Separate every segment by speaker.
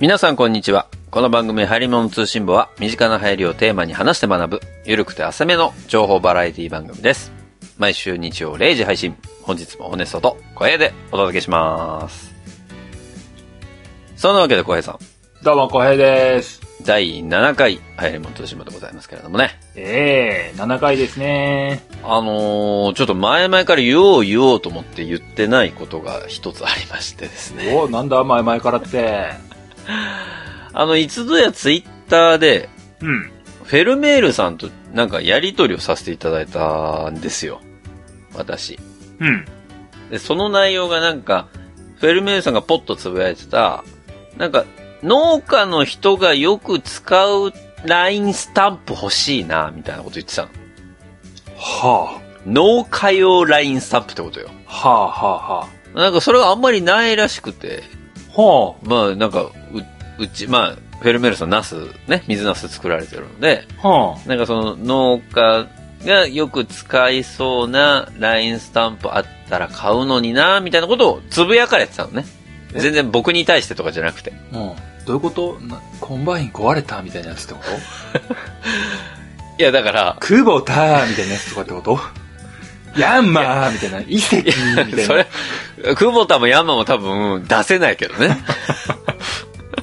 Speaker 1: 皆さんこんにちは。この番組、ハリモン通信簿は、身近な流行りをテーマに話して学ぶ、ゆるくて浅めの情報バラエティ番組です。毎週日曜0時配信。本日もホネストと小平でお届けします。そんなわけで小平さん、
Speaker 2: どうも、小平です。
Speaker 1: 第7回、ハリモン通信簿でございますけれどもね。
Speaker 2: ええ7回ですね。
Speaker 1: あのー、ちょっと前々から言おう言おうと思って言ってないことが一つありましてですね。
Speaker 2: お、なんだ、前々からって。
Speaker 1: あの、いつぞやツイッターで、
Speaker 2: うん。
Speaker 1: フェルメールさんとなんかやりとりをさせていただいたんですよ。私。
Speaker 2: うん。
Speaker 1: で、その内容がなんか、フェルメールさんがポッとつぶやいてた、なんか、農家の人がよく使う LINE スタンプ欲しいな、みたいなこと言ってたの。
Speaker 2: は
Speaker 1: 農家用 LINE スタンプってことよ。
Speaker 2: あ。はあ、はあ、は
Speaker 1: なんかそれがあんまりないらしくて、
Speaker 2: あ。は
Speaker 1: まあなんか、う、うち、まあ、フェルメールさんナス、ね、水ナス作られてるので、
Speaker 2: あ。は
Speaker 1: なんかその農家がよく使いそうな LINE スタンプあったら買うのにな、みたいなことをつぶやかれてたのね。
Speaker 2: え？
Speaker 1: 全然僕に対してとかじゃなくて。
Speaker 2: あ。うん。どういうこと？なコンバイン壊れたみたいなやつってこと？
Speaker 1: いやだから、
Speaker 2: クボタみたいなやつとかってこと？ヤンマーみたいな、遺跡みたい
Speaker 1: そ
Speaker 2: な
Speaker 1: れ。、久保田もヤンマも多分出せないけどね。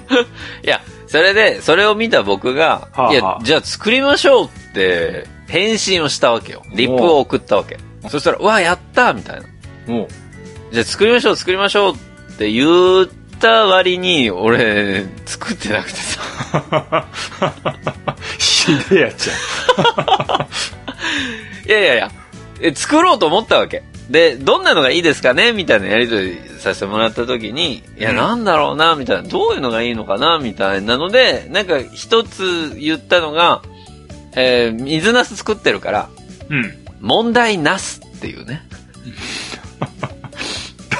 Speaker 1: いや、それで、それを見た僕が、
Speaker 2: はあ
Speaker 1: いや
Speaker 2: は、あ
Speaker 1: じゃあ作りましょうって、返信をしたわけよ。リップを送ったわけ。そしたら、うわ、やったみたいな。じゃあ作りましょう、作りましょうって言った割に、俺、作ってなくてさ。
Speaker 2: ひでえやっちゃ
Speaker 1: いやいやいや、え作ろうと思ったわけ。で、どんなのがいいですかねみたいなやりとりさせてもらった時に、いや、
Speaker 2: うん
Speaker 1: なんだろうなみたいな。どういうのがいいのかなみたいなので、なんか一つ言ったのが、えー水ナス作ってるから、
Speaker 2: う。うん。
Speaker 1: 問題なすっていうね。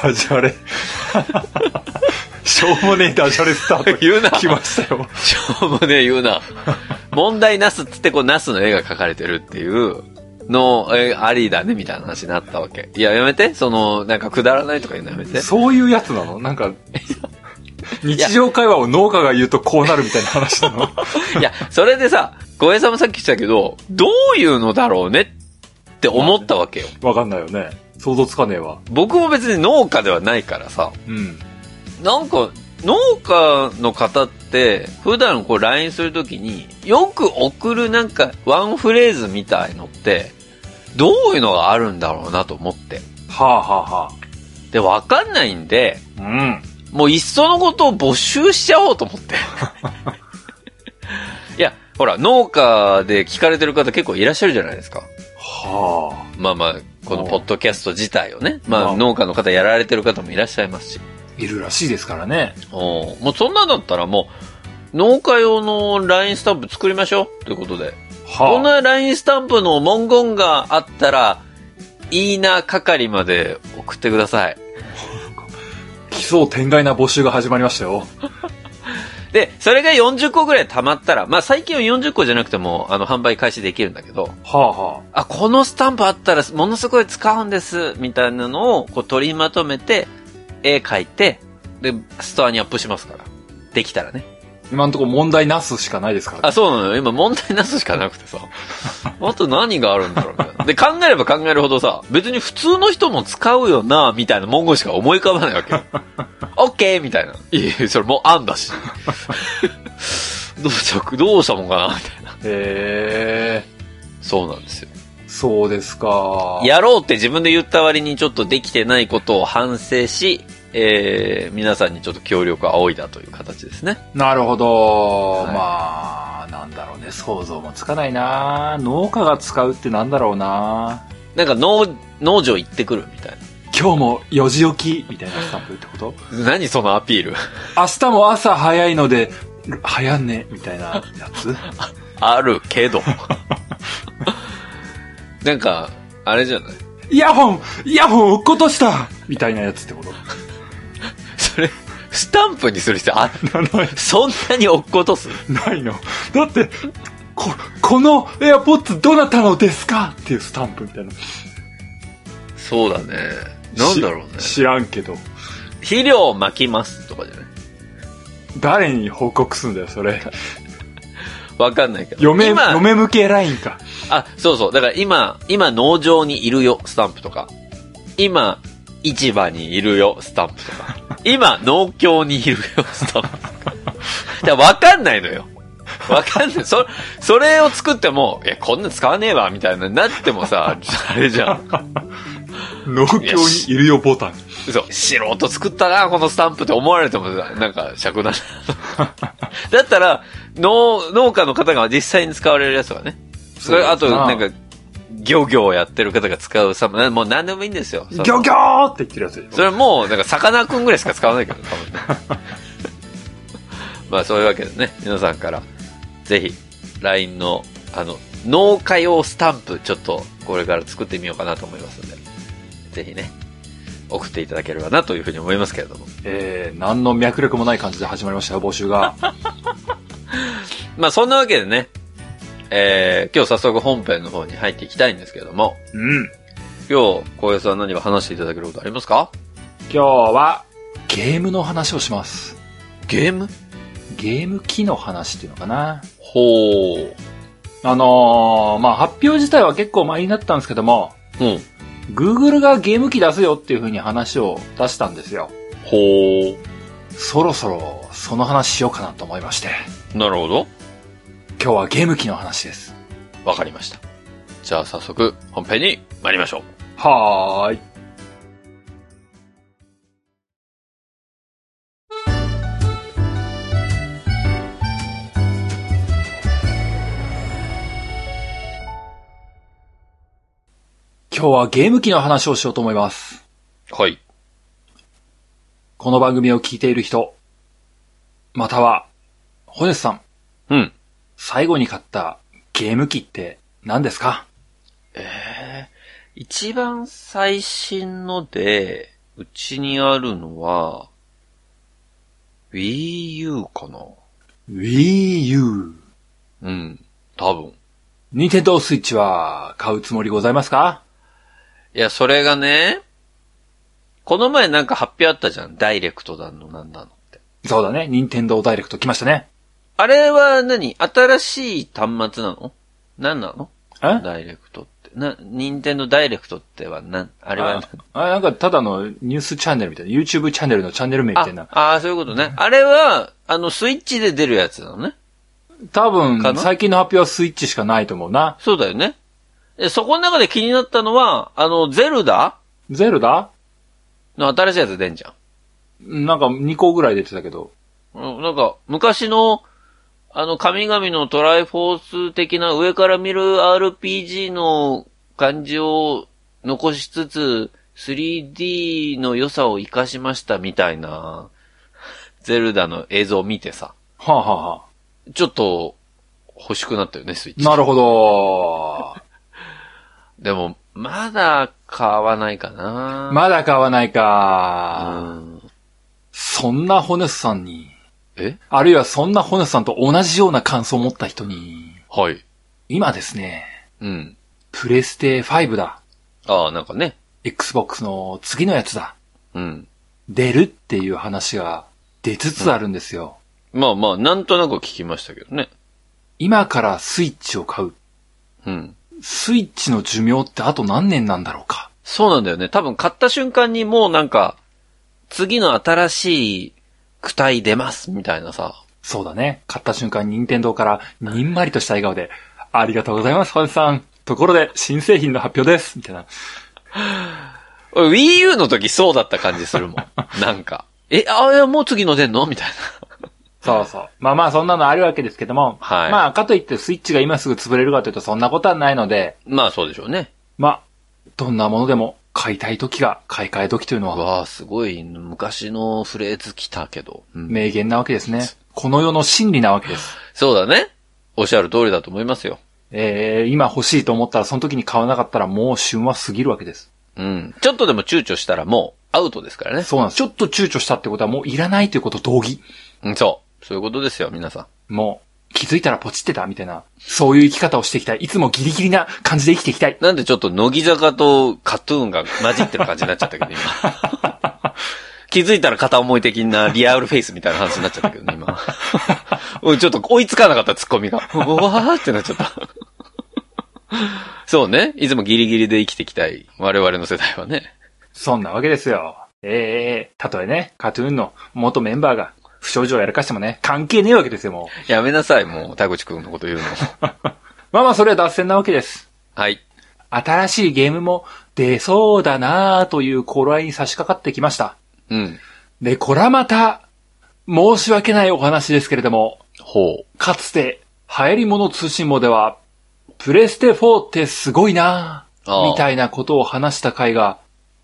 Speaker 2: ダジャレ。しょうもねえダジャレスタート。
Speaker 1: 言うな
Speaker 2: 来ましたよ。
Speaker 1: しょうもねえ言うな。問題なすっつってこうナスの絵が描かれてるっていうの、えありだねみたいな話になったわけ。いや、やめて。その、なんかくだらないとか言うのやめて。
Speaker 2: そういうやつなの？なんか、日常会話を農家が言うとこうなるみたいな話なの？
Speaker 1: いや、それでさ、小平さんもさっき言ってたけど、どういうのだろうねって思ったわけよ。
Speaker 2: わかんないよね。想像つかねえわ。
Speaker 1: 僕も別に農家ではないからさ、
Speaker 2: うん。
Speaker 1: なんか、農家の方って、普段こう LINE するときに、よく送るなんかワンフレーズみたいのって、どういうのがあるんだろうなと思って。
Speaker 2: はあはあは
Speaker 1: で、わかんないんで、
Speaker 2: あ。うん。
Speaker 1: もういっそのことを募集しちゃおうと思って。いや、ほら、農家で聞かれてる方結構いらっしゃるじゃないですか。
Speaker 2: は
Speaker 1: まあまあ、このポッドキャスト自体をね、まあ
Speaker 2: まあ
Speaker 1: 農家の方やられてる方もいらっしゃいますし。
Speaker 2: あ。いるらしいですからね。
Speaker 1: おーもうそんなんだったらもう、農家用の LINE スタンプ作りましょうということで。こん
Speaker 2: は
Speaker 1: な LINE スタンプの文言があったら、いいな係まで送ってください。
Speaker 2: あ。奇想天外な募集が始まりましたよ。
Speaker 1: で、それが40個ぐらい溜まったら、まあ最近は40個じゃなくても、あの、販売開始できるんだけど、
Speaker 2: はあは
Speaker 1: あ、このスタンプあったらものすごい使うんです、みたいなのをこう取りまとめて、絵描いて、で、ストアにアップしますから。できたらね。
Speaker 2: あ。今んとこ問題なすしかないですから、
Speaker 1: あ、そうなのよ。今問題なすしかなくてさ。あと何があるんだろうみたいな。で、考えれば考えるほどさ、別に普通の人も使うよな、みたいな文言しか思い浮かばないわけよ。オッケーみたいな。いやそれもう案だし。どうした、どうしたもんかな？みたいな。
Speaker 2: へえ。
Speaker 1: そうなんですよ。
Speaker 2: そうですか。
Speaker 1: やろうって自分で言った割にちょっとできてないことを反省し、えー、皆さんにちょっと協力を仰いだという形ですね。
Speaker 2: なるほど。
Speaker 1: はい
Speaker 2: まあ、なんだろうね。想像もつかないな農家が使うってなんだろうな
Speaker 1: なんか農、農場行ってくるみたい
Speaker 2: 今日も4時起きみたいなスタンプってこと？
Speaker 1: な。何そのアピール？
Speaker 2: 明日も朝早いので、早んねみたいなやつ？
Speaker 1: あるけど。なんか、あれじゃない？
Speaker 2: イヤホンイヤホン落っことしたみたいなやつってこと？
Speaker 1: それ、スタンプにする必要あるそんなに落っことす？
Speaker 2: ないの。だって、こ、このエアポッツどなたのですかっていうスタンプみたいな。
Speaker 1: そうだね。なんだろうね。
Speaker 2: し知らんけど。
Speaker 1: 肥料を巻きますとかじゃない？
Speaker 2: 誰に報告すんだよ、それ。
Speaker 1: わかんないけど。
Speaker 2: 嫁、
Speaker 1: 今、
Speaker 2: 嫁向けラインか。
Speaker 1: あ、そうそう。だから今、今農場にいるよ、スタンプとか。今、市場にいるよ、スタンプとか。今、農協にいるよ、スタンプとか。わかんないのよ。わかんない。そ、それを作っても、え、こんな使わねえわ、みたいな、なってもさ、あれじゃん。
Speaker 2: 農協にいるよボタン。
Speaker 1: そう、素人作ったな、このスタンプって思われてもさ、なんか、尺だな。だったら、農、農家の方が実際に使われるやつはね。それ、あと、なんか、漁業をやってる方が使うさ、もう何でもいいんですよ。
Speaker 2: ギョギョーって言ってるやつでしょ？
Speaker 1: それはもう、なんか、さかなクンぐらいしか使わないけど、多分ね。まあ、そういうわけでね、皆さんから、ぜひ、LINE の、あの、農家用スタンプ、ちょっと、これから作ってみようかなと思いますので、ぜひね、送っていただければなというふうに思いますけれども。
Speaker 2: えー、何の脈絡もない感じで始まりましたよ、募集が。
Speaker 1: まあ、そんなわけでね、えー、今日早速本編の方に入っていきたいんですけれども、
Speaker 2: うん。
Speaker 1: 今日、小林さん何か話していただけることありますか？
Speaker 2: 今日は、ゲームの話をします。
Speaker 1: ゲーム？
Speaker 2: ゲーム機の話っていうのかな。
Speaker 1: ほう。
Speaker 2: あのー、まあ、発表自体は結構前になったんですけども、
Speaker 1: うん。
Speaker 2: Google がゲーム機出すよっていう風に話を出したんですよ。
Speaker 1: ほ
Speaker 2: そろそろ、その話しようかなと思いまして。
Speaker 1: う。なるほど。
Speaker 2: 今日はゲーム機の話です。
Speaker 1: わかりました。じゃあ早速、本編に参りましょう。
Speaker 2: はーい。今日はゲーム機の話をしようと思います。
Speaker 1: はい。
Speaker 2: この番組を聞いている人、または、ホネスさん、
Speaker 1: うん。
Speaker 2: 最後に買ったゲーム機って何ですか？
Speaker 1: えー、一番最新ので、うちにあるのは、Wii U かな
Speaker 2: ?Wii U。
Speaker 1: うん。多分。
Speaker 2: ニンテンドースイッチは買うつもりございますか？
Speaker 1: いや、それがね、この前なんか発表あったじゃん。ダイレクトだの、なんだのって。
Speaker 2: そうだね。ニンテンドーダイレクト来ましたね。
Speaker 1: あれは何？新しい端末なの？何なの？
Speaker 2: え？
Speaker 1: ダイレクトって。な、ニンテンドダイレクトっては何？あれは
Speaker 2: ああなんかただのニュースチャンネルみたいな、YouTube チャンネルのチャンネル名みたいな。
Speaker 1: ああー、そういうことね。あれは、あの、スイッチで出るやつなのね。
Speaker 2: 多分最近の発表はスイッチしかないと思うな。
Speaker 1: そうだよね。で、そこの中で気になったのは、あの、ゼルダ？
Speaker 2: ゼルダ？
Speaker 1: の新しいやつ出んじゃん。
Speaker 2: なんか2個ぐらい出てたけど。
Speaker 1: うんなんか、昔の、あの、神々のトライフォース的な上から見る RPG の感じを残しつつ、3D の良さを活かしましたみたいな、ゼルダの映像を見てさ、
Speaker 2: はあ、はあは
Speaker 1: ちょっと欲しくなったよね、スイッ
Speaker 2: あ、
Speaker 1: チ。
Speaker 2: なるほど。
Speaker 1: でも、まだ買わないかな。
Speaker 2: まだ買わない
Speaker 1: あ
Speaker 2: か。そんなホネスさんに、
Speaker 1: え？
Speaker 2: あるいはそんなホネスさんと同じような感想を持った人に、
Speaker 1: はい。
Speaker 2: 今ですね、
Speaker 1: うん。
Speaker 2: プレステ5だ。
Speaker 1: ああ、なんかね。
Speaker 2: Xbox の次のやつだ。
Speaker 1: うん。
Speaker 2: 出るっていう話が出つつあるんですよ。
Speaker 1: まあまあ、なんとなく聞きましたけどね。
Speaker 2: 今からスイッチを買う。
Speaker 1: うん。
Speaker 2: スイッチの寿命ってあと何年なんだろうか。
Speaker 1: そうなんだよね。多分買った瞬間にもうなんか、次の新しい躯体出ますみたいなさ。
Speaker 2: そうだね。買った瞬間、任天堂からにんまりとした笑顔で、ありがとうございます、ファンさん。ところで、新製品の発表です。みたいな。
Speaker 1: 俺 Wii U の時そうだった感じするもん。なんか。え、あ、もう次の出んの？みたい
Speaker 2: そうそう。まあまあ、そんなのあるわけですけども。
Speaker 1: はい
Speaker 2: まあ、かといってスイッチが今すぐ潰れるかというと、そんなことはないので、
Speaker 1: な。まあそうでしょうね。
Speaker 2: まあ、どんなものでも買いたい時が買い替え時というのは、
Speaker 1: わあ、すごい昔のフレーズ来たけど。うん
Speaker 2: 名言なわけですね。この世の真理なわけです。
Speaker 1: そうだね。おっしゃる通りだと思いますよ。
Speaker 2: えー、今欲しいと思ったら、その時に買わなかったらもう旬は過ぎるわけです。
Speaker 1: うん。ちょっとでも躊躇したらもうアウトですからね。
Speaker 2: そうなんです。ちょっと躊躇したってことはもういらないということ同義。
Speaker 1: うん、そう。そういうことですよ、皆さん。
Speaker 2: もう、気づいたらポチってたみたいな、そういう生き方をしていきたい。いつもギリギリな感じで生きていきたい。
Speaker 1: なんでちょっと乃木坂とカトゥーンが混じってる感じになっちゃったけど、今。気づいたら片思い的なリアルフェイスみたいな話になっちゃったけどね、今。ちょっと追いつかなかった、ツッコミが。うわーってなっちゃった。そうね。いつもギリギリで生きていきたい。我々の世代はね。
Speaker 2: そんなわけですよ。ええたとえね、カトゥーンの元メンバーが不祥事をやらかしてもね、関係ねえわけですよ、もう。
Speaker 1: やめなさい、もう、田口くんのこと言うの。
Speaker 2: まあまあ、それは脱線なわけです。
Speaker 1: はい。
Speaker 2: 新しいゲームも出そうだなぁという頃合いに差し掛かってきました。
Speaker 1: うん。
Speaker 2: で、これはまた、申し訳ないお話ですけれども、
Speaker 1: ほう。
Speaker 2: かつて、流行り物通信簿では、プレステ4ってすごいなみたいなことを話した回が、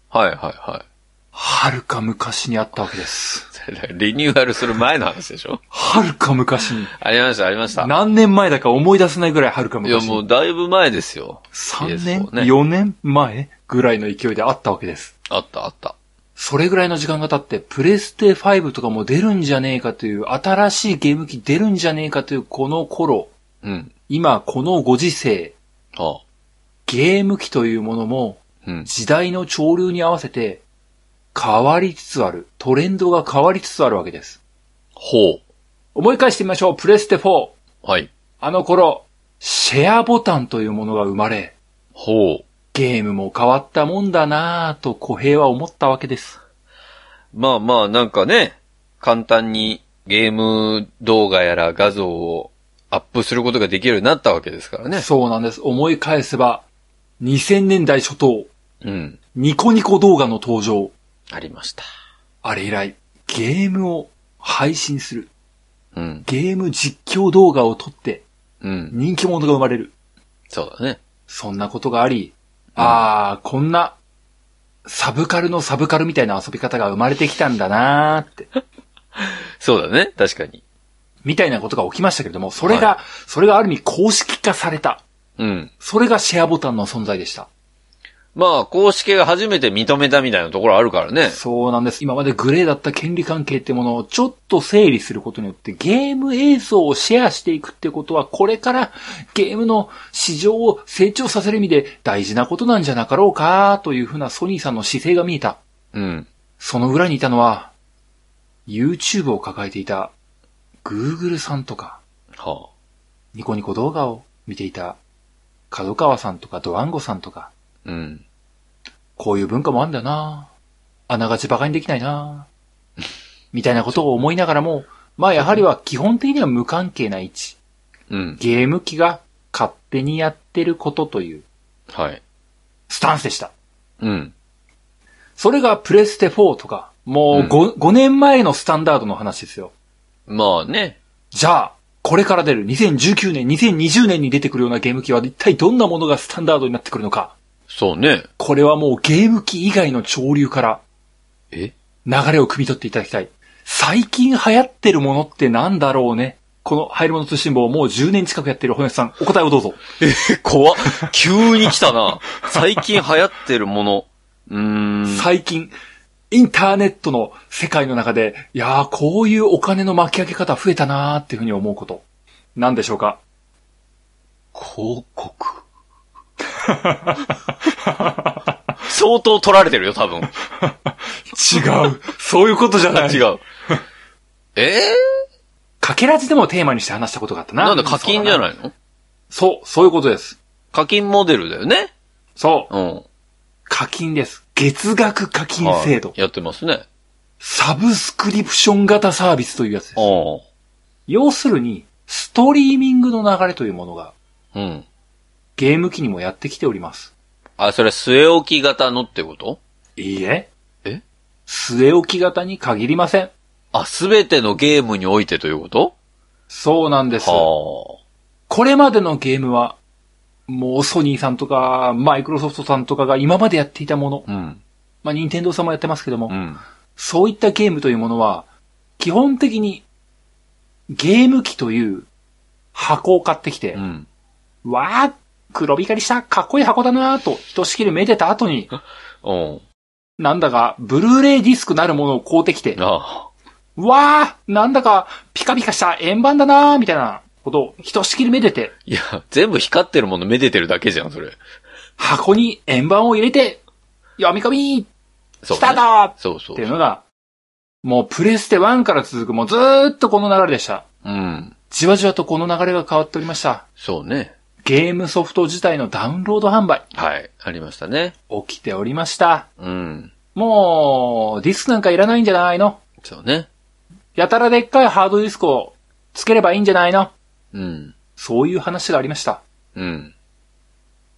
Speaker 1: はいはいはい。
Speaker 2: はるか昔にあったわけです。
Speaker 1: リニューアルする前の話でしょ？
Speaker 2: はるか昔に。
Speaker 1: ありました、ありました。
Speaker 2: 何年前だか思い出せないぐらいはるか
Speaker 1: いや、
Speaker 2: 昔に。
Speaker 1: もうだいぶ前ですよ。
Speaker 2: 3年、
Speaker 1: PS4 ね
Speaker 2: ?4 年前ぐらいの勢いであったわけです。
Speaker 1: あったあった。
Speaker 2: それぐらいの時間が経って、プレステ5とかも出るんじゃねえかという、新しいゲーム機出るんじゃねえかというこの頃、
Speaker 1: うん。
Speaker 2: 今このご時世、
Speaker 1: あ
Speaker 2: ゲーム機というものも
Speaker 1: うん。
Speaker 2: 時代の潮流に合わせて変わりつつある。トレンドが変わりつつあるわけです。
Speaker 1: ほ
Speaker 2: 思い返してみましょう。プレステ4。
Speaker 1: う。はい。
Speaker 2: あの頃、シェアボタンというものが生まれ、
Speaker 1: ほう。
Speaker 2: ゲームも変わったもんだなぁと小平は思ったわけです。
Speaker 1: まあまあ、なんかね、簡単にゲーム動画やら画像をアップすることができるようになったわけですからね。
Speaker 2: そうなんです。思い返せば、2000年代初頭、
Speaker 1: うん。
Speaker 2: ニコニコ動画の登場。
Speaker 1: ありました。
Speaker 2: あれ以来、ゲームを配信する。
Speaker 1: うん。
Speaker 2: ゲーム実況動画を撮って
Speaker 1: うん。
Speaker 2: 人気者が生まれる。
Speaker 1: そうだね。
Speaker 2: そんなことがあり、ああ、こんな、サブカルのサブカルみたいな遊び方が生まれてきたんだなーって、
Speaker 1: そうだね。確かに。
Speaker 2: みたいなことが起きましたけれども、それが、
Speaker 1: は
Speaker 2: それがある意味公式化された。
Speaker 1: うん。
Speaker 2: それがシェアボタンの存在でした。
Speaker 1: まあ、公式が初めて認めたみたいなところあるからね。
Speaker 2: そうなんです。今までグレーだった権利関係ってものをちょっと整理することによってゲーム映像をシェアしていくってことはこれからゲームの市場を成長させる意味で大事なことなんじゃなかろうかというふうなソニーさんの姿勢が見えた。
Speaker 1: うん。
Speaker 2: その裏にいたのは YouTube を抱えていた Google さんとか
Speaker 1: は
Speaker 2: ニコニコ動画を見ていた角川さんとかドワンゴさんとか
Speaker 1: あ。うん。
Speaker 2: こういう文化もあるんだよなあながち馬鹿にできないなみたいなことを思いながらも、まあやはりは基本的には無関係な位置。
Speaker 1: うん。
Speaker 2: ゲーム機が勝手にやってることという
Speaker 1: はい。
Speaker 2: スタンスでした。
Speaker 1: うん。
Speaker 2: それがプレステ4とか、もう 5,、5年前のスタンダードの話ですよ。
Speaker 1: まあね。
Speaker 2: じゃあ、これから出る2019年、2020年に出てくるようなゲーム機は一体どんなものがスタンダードになってくるのか。
Speaker 1: そうね。
Speaker 2: これはもうゲーム機以外の潮流から
Speaker 1: え？
Speaker 2: 流れを汲み取っていただきたい。最近流行ってるものってなんだろうね？この入り物通信簿をもう10年近くやってる本吉さん、お答えをどうぞ。
Speaker 1: え、怖っ。急に来たな。最近流行ってるもの。うーん。
Speaker 2: 最近、インターネットの世界の中で、いやー、こういうお金の巻き上げ方増えたなーっていうふうに思うこと。何でしょうか？
Speaker 1: 広告。相当取られてるよ、多分。
Speaker 2: 違う。そういうことじゃない。
Speaker 1: 違う。え
Speaker 2: かけらじでもテーマにして話したことがあった
Speaker 1: ー、
Speaker 2: な。
Speaker 1: なんだ課金じゃ
Speaker 2: い
Speaker 1: ないの？
Speaker 2: そう、そういうことです。
Speaker 1: 課金モデルだよね。
Speaker 2: そう。
Speaker 1: うん。
Speaker 2: 課金です。月額課金制度。
Speaker 1: はいやってますね。
Speaker 2: サブスクリプション型サービスというやつです。
Speaker 1: あ
Speaker 2: 要するに、ストリーミングの流れというものが、
Speaker 1: あ。うん。
Speaker 2: ゲーム機にもやってきております。
Speaker 1: あ、それ据え置き型のってこと？
Speaker 2: いいえ。
Speaker 1: え？
Speaker 2: 据え置き型に限りません。
Speaker 1: あ、すべてのゲームにおいてということ？
Speaker 2: そうなんです。
Speaker 1: は
Speaker 2: これまでのゲームは、もうソニーさんとか、マイクロソフトさんとかが今までやっていたもの、
Speaker 1: あ。うん。
Speaker 2: まあ、ニンテンドーさんもやってますけども、
Speaker 1: うん。
Speaker 2: そういったゲームというものは、基本的に、ゲーム機という箱を買ってきて、
Speaker 1: うん。
Speaker 2: わー、黒光りしたかっこいい箱だなーと、ひとしきりめでた後に、
Speaker 1: うん。
Speaker 2: なんだか、ブルーレイディスクなるものを買うてきて、
Speaker 1: あ
Speaker 2: わー、なんだか、ピカピカした円盤だなーみたいなことを、ひとしきりめでて、
Speaker 1: いや、全部光ってるものめでてるだけじゃん、それ。
Speaker 2: 箱に円盤を入れて、読み込みスター
Speaker 1: そうそう
Speaker 2: ていうのが、もうプレステ1から続くもうずーっとこの流れでした。
Speaker 1: うん。
Speaker 2: じわじわとこの流れが変わっておりました。
Speaker 1: そうね。
Speaker 2: ゲームソフト自体のダウンロード販売、
Speaker 1: はい。ありましたね。
Speaker 2: 起きておりました。
Speaker 1: うん。
Speaker 2: もう、ディスクなんかいらないんじゃないの？
Speaker 1: そうね。
Speaker 2: やたらでっかいハードディスクをつければいいんじゃないの？
Speaker 1: うん。
Speaker 2: そういう話がありました。
Speaker 1: うん。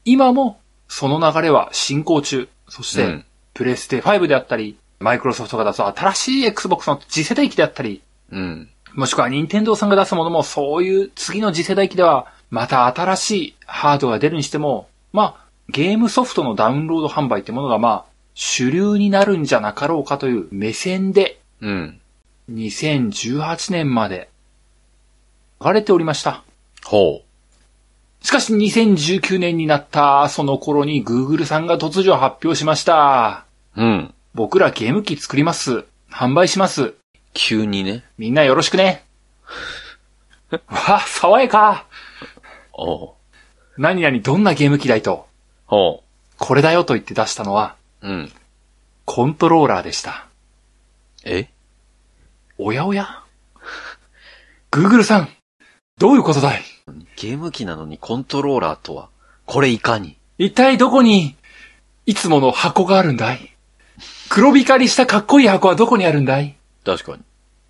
Speaker 2: 今も、その流れは進行中。そして、
Speaker 1: うん
Speaker 2: プレステ5であったり、マイクロソフトが出す新しい Xbox の次世代機であったり、
Speaker 1: うん。
Speaker 2: もしくは任天堂さんが出すものもそういう次の次世代機では、また新しいハードが出るにしても、まあ、ゲームソフトのダウンロード販売ってものがまあ、主流になるんじゃなかろうかという目線で、
Speaker 1: うん。
Speaker 2: 2018年まで、流れておりました。
Speaker 1: ほ
Speaker 2: しかし2019年になったその頃に Google さんが突如発表しました。
Speaker 1: う。うん。
Speaker 2: 僕らゲーム機作ります。販売します。
Speaker 1: 急にね。
Speaker 2: みんなよろしくね。わあ、爽やか。何々どんなゲーム機だいと、
Speaker 1: ほ
Speaker 2: これだよと言って出したのは、
Speaker 1: う。うん。
Speaker 2: コントローラーでした。
Speaker 1: え？
Speaker 2: おやおや ?Google さん、どういうことだい？
Speaker 1: ゲーム機なのにコントローラーとは、これいかに？
Speaker 2: 一体どこに、いつもの箱があるんだい？黒光りしたかっこいい箱はどこにあるんだい？
Speaker 1: 確かに。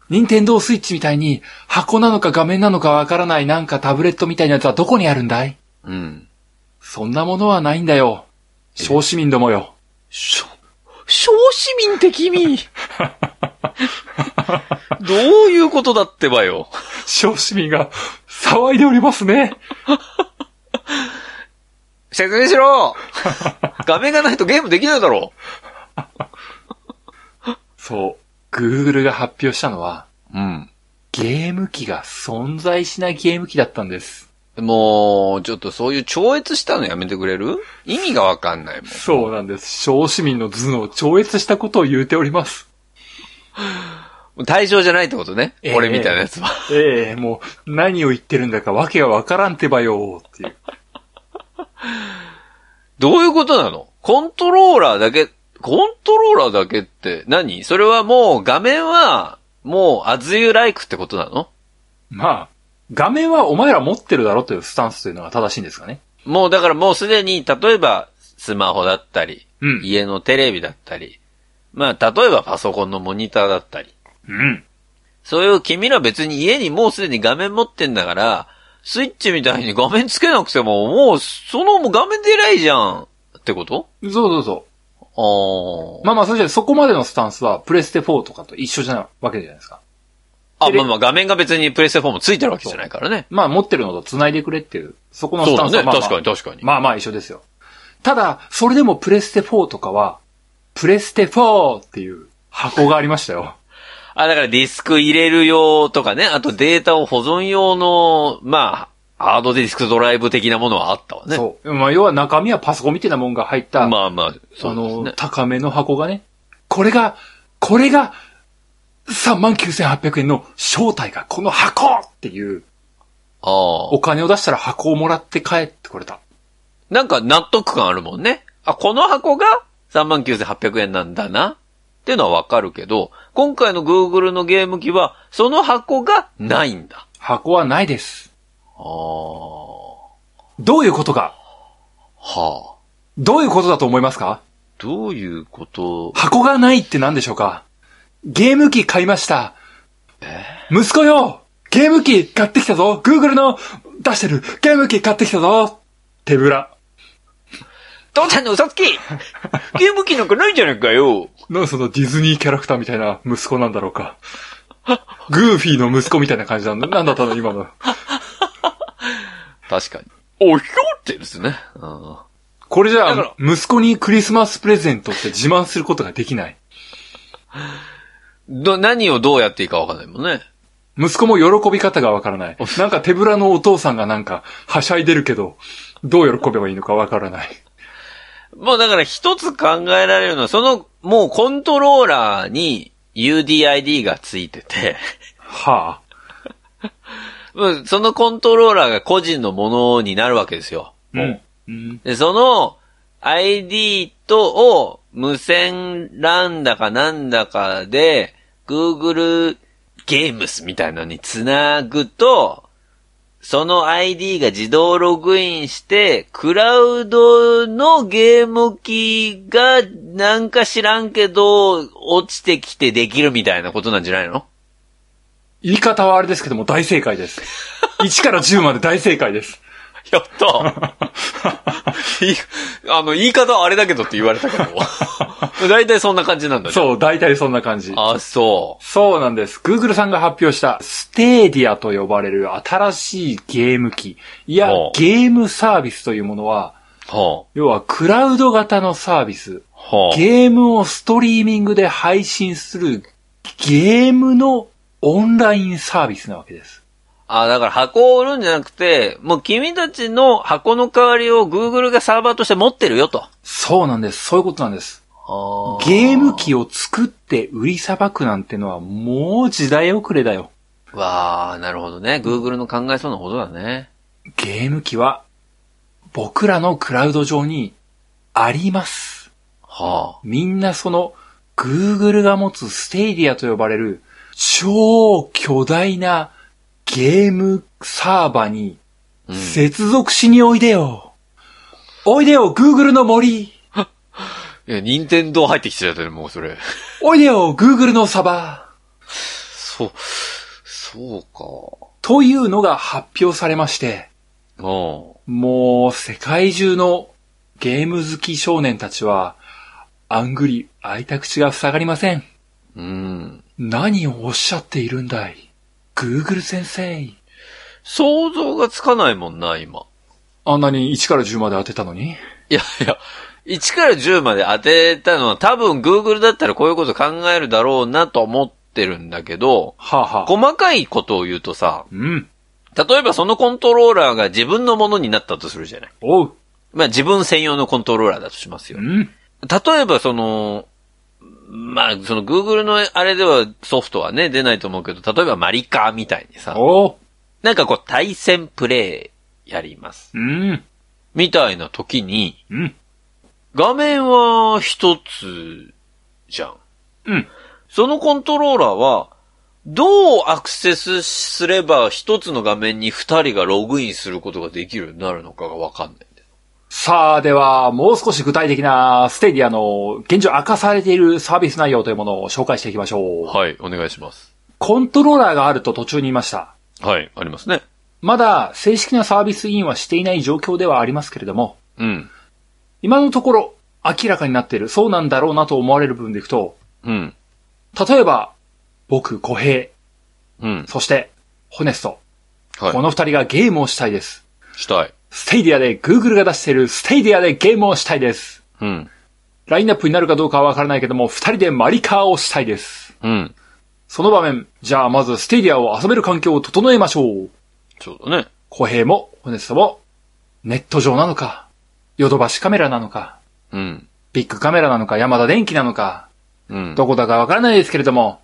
Speaker 2: 任天堂スイッチみたいに箱なのか画面なのかわからないなんかタブレットみたいなやつはどこにあるんだい？
Speaker 1: うん。
Speaker 2: そんなものはないんだよ。小市民どもよ。
Speaker 1: しょ、小市民って君 どういうことだってばよ。
Speaker 2: 小市民が騒いでおりますね。
Speaker 1: 説明しろ 画面がないとゲームできないだろ
Speaker 2: そう。Google が発表したのは、
Speaker 1: うん。
Speaker 2: ゲーム機が存在しないゲーム機だったんです。
Speaker 1: もう、ちょっとそういう超越したのやめてくれる？意味がわかんないもん。
Speaker 2: そうなんです。小市民の頭脳を超越したことを言うております。
Speaker 1: 対象じゃないってことね。
Speaker 2: ええ
Speaker 1: 俺みたいなやつは。
Speaker 2: ええもう、何を言ってるんだかわけがわからんてばよ、っていう。
Speaker 1: どういうことなの？コントローラーだけ、コントローラーだけって何？それはもう画面は、もう as you like ってことなの？
Speaker 2: まあ、画面はお前ら持ってるだろというスタンスというのが正しいんですかね。
Speaker 1: もうだからもうすでに、例えばスマホだったり、
Speaker 2: うん。
Speaker 1: 家のテレビだったり、まあ例えばパソコンのモニターだったり、
Speaker 2: うん。
Speaker 1: そういう君ら別に家にもうすでに画面持ってんだから、スイッチみたいに画面つけなくても、もうそのもう画面で偉いじゃんってこと？
Speaker 2: そうそうそう。まあまあ、そしてそこまでのスタンスは、プレステ4とかと一緒じゃないわけじゃないですか。
Speaker 1: あ、まあまあ画面が別にプレステ4もついてるわけじゃないからね。
Speaker 2: まあ、持ってるのと繋いでくれっていう、そこの。スタンスは、まあまあ、
Speaker 1: 確かに確かに。
Speaker 2: まあまあ一緒ですよ。ただ、それでもプレステ4とかは、プレステ4っていう箱がありましたよ。
Speaker 1: あ、だからディスク入れる用とかね、あとデータを保存用の、まあ、ハードディスクドライブ的なものはあったわね。
Speaker 2: そう。まあ、要は中身はパソコンみたいなもんが入った、
Speaker 1: まあまあ、
Speaker 2: あ
Speaker 1: そうです
Speaker 2: の、
Speaker 1: ね。
Speaker 2: 高めの箱がね。これが、これが、39,800円の正体がこの箱っていう、
Speaker 1: ああ
Speaker 2: お。金を出したら箱をもらって帰ってこれた。
Speaker 1: なんか納得感あるもんね。あ、この箱が39,800円なんだな。っていうのはわかるけど、今回の Google のゲーム機は、その箱がないんだ。
Speaker 2: 箱はないです。
Speaker 1: ああ。
Speaker 2: どういうことか
Speaker 1: はあ。
Speaker 2: どういうことだと思いますか？
Speaker 1: どういうこと？
Speaker 2: 箱がないって何でしょうか？ゲーム機買いました。息子よゲーム機買ってきたぞ !Google の出してるゲーム機買ってきたぞ手ぶら。
Speaker 1: 父ちゃんの嘘つき ゲーム機なんかないじゃないかよ。
Speaker 2: なんでそのディズニーキャラクターみたいな息子なんだろうか。グーフィーの息子みたいな感じなんだ。なんだったの今の。
Speaker 1: 確かに。おひょってですね。うん
Speaker 2: これじゃあ、息子にクリスマスプレゼントって自慢することができない。
Speaker 1: ど、何をどうやっていいかわかんないもんね。
Speaker 2: 息子も喜び方がわからない。なんか手ぶらのお父さんがなんか、はしゃいでるけど、どう喜べばいいのかわからない。
Speaker 1: もうだから一つ考えられるのは、その、もうコントローラーに UDID がついてて、
Speaker 2: は
Speaker 1: もう そのコントローラーが個人のものになるわけですよ。
Speaker 2: あ。うん。うん。
Speaker 1: で、その ID とを無線ランだかなんだかで、Google ゲームスみたいなのにつなぐと、その ID が自動ログインして、クラウドのゲーム機がなんか知らんけど、落ちてきてできるみたいなことなんじゃないの
Speaker 2: 言い方はあれですけども大正解です。1から10まで大正解です。
Speaker 1: やった いあの、言い方はあれだけどって言われたけど。大体そんな感じなんだね。
Speaker 2: そう、大体そんな感じ。
Speaker 1: あ、そ
Speaker 2: そうなんです。Google さんが発表した Stadia と呼ばれる新しいゲーム機。いやゲームサービスというものは、
Speaker 1: う。は
Speaker 2: 要はクラウド型のサービス。
Speaker 1: あ、はあ。
Speaker 2: ゲームをストリーミングで配信するゲームのオンラインサービスなわけです。
Speaker 1: あ、だから箱を売るんじゃなくて、もう君たちの箱の代わりを Google がサーバーとして持ってるよと。
Speaker 2: そうなんです。そういうことなんです。
Speaker 1: あ
Speaker 2: ゲーム機を作って売りさばくなんてのはもう時代遅れだよ。
Speaker 1: わあ、なるほどね。Google の考えそうなことだね。
Speaker 2: ゲーム機は僕らのクラウド上にあります。
Speaker 1: は
Speaker 2: みんなその Google が持つステイディアと呼ばれる超巨大なゲームサーバに
Speaker 1: あ。うん。
Speaker 2: 接続しにおいでよ。おいでよ、Google の森。
Speaker 1: いや、任天堂入ってきちゃったよ、もうそれ。
Speaker 2: おいでよ、Google のサバ。
Speaker 1: そう、そうか。
Speaker 2: というのが発表されまして、
Speaker 1: うん。
Speaker 2: もう世界中のゲーム好き少年たちは、あんぐり開いた口が塞がりません。
Speaker 1: うん。
Speaker 2: 何をおっしゃっているんだい ?Google 先生。
Speaker 1: 想像がつかないもんな、今。
Speaker 2: あんなに1から10まで当てたのに？
Speaker 1: いやいや、1から10まで当てたのは多分 Google だったらこういうこと考えるだろうなと思ってるんだけど、
Speaker 2: はあ、はあ、
Speaker 1: 細かいことを言うとさ、
Speaker 2: うん。
Speaker 1: 例えばそのコントローラーが自分のものになったとするじゃない。
Speaker 2: おう。
Speaker 1: まあ自分専用のコントローラーだとしますよ
Speaker 2: う。ん。
Speaker 1: 例えばその、まあその Google のあれではソフトはね出ないと思うけど、例えばマリカーみたいにさ。なんかこう対戦プレイやります。
Speaker 2: うん。
Speaker 1: みたいな時に、
Speaker 2: うん。
Speaker 1: 画面は一つじゃん。
Speaker 2: うん。
Speaker 1: そのコントローラーは、どうアクセスすれば一つの画面に二人がログインすることができるようになるのかがわかんない。
Speaker 2: さあ、では、もう少し具体的なステディアの現状明かされているサービス内容というものを紹介していきましょう。
Speaker 1: はい、お願いします。
Speaker 2: コントローラーがあると途中に言いました。
Speaker 1: はい、ありますね。
Speaker 2: まだ正式なサービスインはしていない状況ではありますけれども、
Speaker 1: うん。
Speaker 2: 今のところ明らかになっている、そうなんだろうなと思われる部分でいくと、
Speaker 1: うん。
Speaker 2: 例えば、僕、小平、
Speaker 1: うん。
Speaker 2: そして、ホネスト、こ
Speaker 1: は
Speaker 2: の二人がゲームをしたいです。
Speaker 1: い。したい。
Speaker 2: Stadia で Google が出している Stadia でゲームをしたいです。
Speaker 1: うん。
Speaker 2: ラインナップになるかどうかはわからないけども、二人でマリカーをしたいです。
Speaker 1: うん。
Speaker 2: その場面、じゃあまず Stadia を遊べる環境を整えましょう。
Speaker 1: そうだね。
Speaker 2: 小平も、ホネストも、ネット上なのか、ヨドバシカメラなのか、
Speaker 1: うん。
Speaker 2: ビッグカメラなのか、ヤマダ電機なのか、
Speaker 1: うん。
Speaker 2: どこだかわからないですけれども、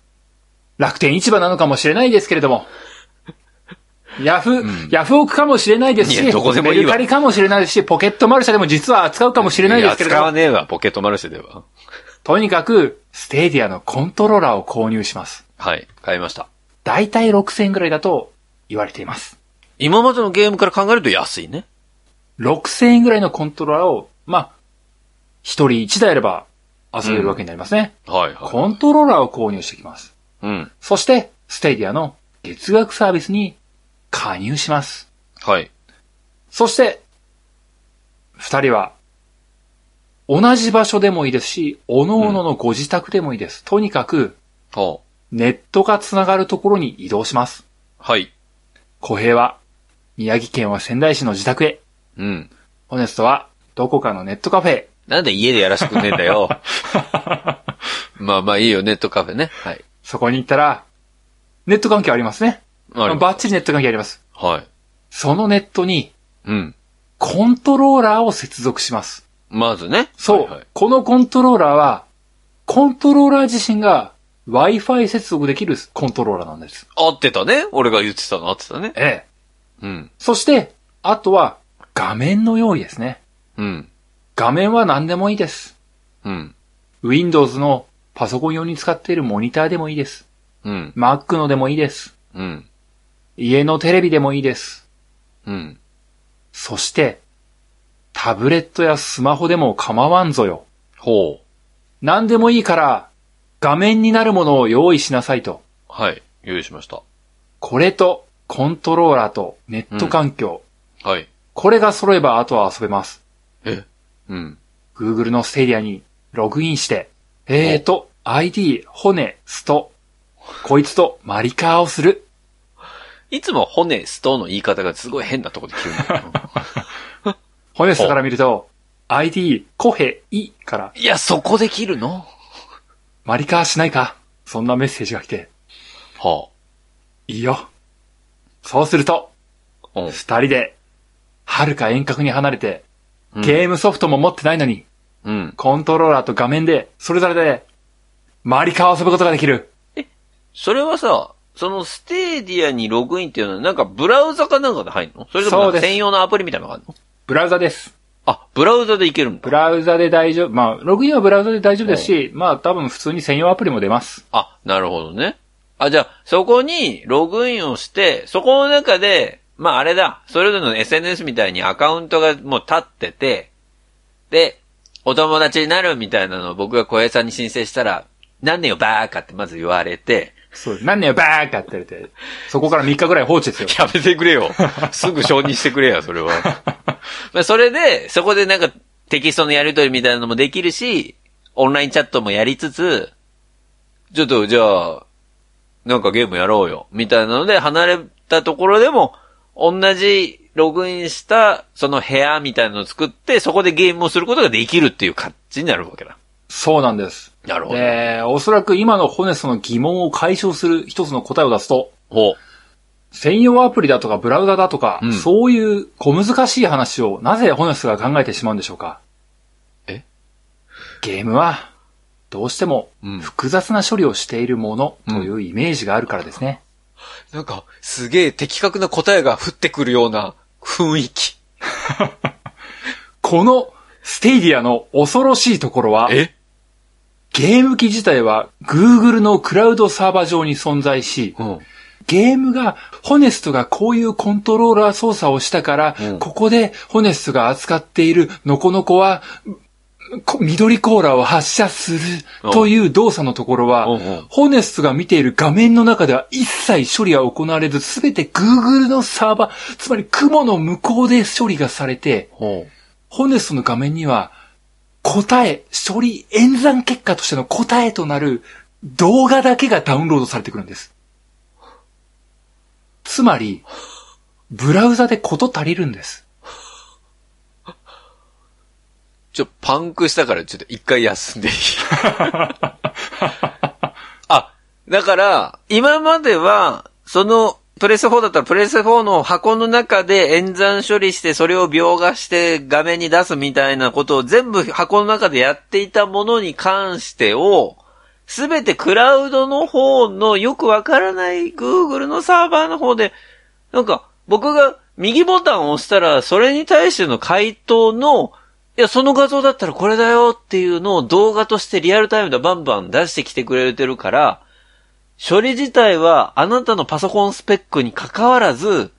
Speaker 2: 楽天市場なのかもしれないですけれども、ヤフ、
Speaker 1: ん
Speaker 2: ヤフオクかもしれないですし、
Speaker 1: どこでもいいわ
Speaker 2: メルカリかもしれないですし、ポケットマルシェでも実は扱うかもしれないですけれ
Speaker 1: や使わねえわ、ポケットマルシェでは。
Speaker 2: とにかく、 Stadia のコントローラーを購入します。
Speaker 1: はい、買いました。
Speaker 2: だいたい6000円ぐらいだと言われています。
Speaker 1: 今までのゲームから考えると安いね。
Speaker 2: 6000円ぐらいのコントローラーを、まあ、一人一台あれば遊べるわけになりますね。
Speaker 1: はい、はい。
Speaker 2: コントローラーを購入してきます。
Speaker 1: うん。
Speaker 2: そして、ステイディアの月額サービスに加入します。
Speaker 1: はい。
Speaker 2: そして、二人は、同じ場所でもいいですし、各々のご自宅でもいいです。とにかく、
Speaker 1: は
Speaker 2: ネットがつながるところに移動します。
Speaker 1: あ、はい。
Speaker 2: 小平は、宮城県は仙台市の自宅へ。
Speaker 1: うん。
Speaker 2: ホネストは、どこかのネットカフェへ。
Speaker 1: なんで家でやらせてくんねえんだよ。まあまあいいよ、ネットカフェね。はい。
Speaker 2: そこに行ったら、ネット関係ありますね。
Speaker 1: あり
Speaker 2: バッチリネット関係あります。
Speaker 1: はい。
Speaker 2: そのネットに、
Speaker 1: うん。
Speaker 2: コントローラーを接続します。
Speaker 1: まずね。
Speaker 2: そう。
Speaker 1: はいはい
Speaker 2: このコントローラーは、コントローラー自身が Wi-Fi 接続できるコントローラーなんです。
Speaker 1: 合ってたね。俺が言ってたの合ってたね。
Speaker 2: ええ。
Speaker 1: うん。
Speaker 2: そして、あとは画面の用意ですね。
Speaker 1: うん。
Speaker 2: 画面は何でもいいです。
Speaker 1: うん。
Speaker 2: Windows のパソコン用に使っているモニターでもいいです。
Speaker 1: うん。
Speaker 2: Mac のでもいいです。
Speaker 1: うん。
Speaker 2: 家のテレビでもいいです。
Speaker 1: うん。
Speaker 2: そして、タブレットやスマホでも構わんぞよ。
Speaker 1: ほう。
Speaker 2: 何でもいいから、画面になるものを用意しなさいと。
Speaker 1: はい。用意しました。
Speaker 2: これと、コントローラーとネット環境。
Speaker 1: はい。
Speaker 2: これが揃えばあとは遊べます。
Speaker 1: え？うん。
Speaker 2: Google のステディアにログインして、えーと、ID、骨、スト。こいつとマリカーをする。
Speaker 1: いつも骨、ストの言い方がすごい変なとこで急に。
Speaker 2: 骨ストから見ると、ID、コヘ、イから、
Speaker 1: いや、そこで切るの？
Speaker 2: マリカーしないか？そんなメッセージが来て、
Speaker 1: はい
Speaker 2: いよ。そうすると、
Speaker 1: あ。うん。
Speaker 2: 二人で、遥か遠隔に離れて、
Speaker 1: うん
Speaker 2: ゲームソフトも持ってないのに、
Speaker 1: うん。
Speaker 2: コントローラーと画面で、それぞれで、マリカーを遊ぶことができる。
Speaker 1: それはさ、その Stadia にログインっていうのはなんかブラウザかなんかで入るの？それとも専用のアプリみたいなのがあるの
Speaker 2: ブラウザです。
Speaker 1: あ、ブラウザでいけるんだ。
Speaker 2: ブラウザで大丈夫。まあ、ログインはブラウザで大丈夫ですし、まあ多分普通に専用アプリも出ます。
Speaker 1: あ、なるほどね。あ、じゃあ、そこにログインをして、そこの中で、まああれだ、それぞれの SNS みたいにアカウントがもう立ってて、で、お友達になるみたいなのを僕が小平さんに申請したら、なんねよバーカってまず言われて、
Speaker 2: そうです。何年よ、バーカって言われて。そこから3日ぐらい放置ですよ。
Speaker 1: やめてくれよ。すぐ承認してくれよ、それは。ま あそれで、そこでなんかテキストのやり取りみたいなのもできるし、オンラインチャットもやりつつ、ちょっとじゃあ、なんかゲームやろうよ、みたいなので離れたところでも、同じログインしたその部屋みたいなのを作って、そこでゲームをすることができるっていう感じになるわけだ。
Speaker 2: そうなんです。
Speaker 1: なるほど。
Speaker 2: で、おそらく今のホネストの疑問を解消する一つの答えを出すと、
Speaker 1: ほ
Speaker 2: 専用アプリだとかブラウザだとか、
Speaker 1: うん
Speaker 2: そういう小難しい話をなぜホネスが考えてしまうんでしょうか？
Speaker 1: え？
Speaker 2: ゲームは、どうしても
Speaker 1: うん
Speaker 2: 複雑な処理をしているものというイメージがあるからですね。
Speaker 1: う。なんか、すげえ的確な答えが降ってくるような雰囲気。
Speaker 2: この Stadia の恐ろしいところは、
Speaker 1: え？
Speaker 2: ゲーム機自体は Google のクラウドサーバー上に存在し、
Speaker 1: うん。
Speaker 2: ゲームが、ホネストがこういうコントローラー操作をしたから、
Speaker 1: うん
Speaker 2: ここでホネストが扱っているノコノコは、こ緑甲羅を発射するという動作のところは、ホネストが見ている画面の中では一切処理は行われず、すべて Google のサーバー、つまり雲の向こうで処理がされて。ホネストの画面には、答え、処理、演算結果としての答えとなる動画だけがダウンロードされてくるんです。つまり、ブラウザでこと足りるんです。
Speaker 1: ちょ、パンクしたからちょっと一回休んでいい？あ、だから、今までは、その、プレス4だったらプレス4の箱の中で演算処理してそれを描画して画面に出すみたいなことを全部箱の中でやっていたものに関してを、すべてクラウドの方のよくわからない Google のサーバーの方で、なんか僕が右ボタンを押したらそれに対しての回答のいや、その画像だったらこれだよっていうのを動画としてリアルタイムでバンバン出してきてくれてるから、処理自体はあなたのパソコンスペックに関わらず、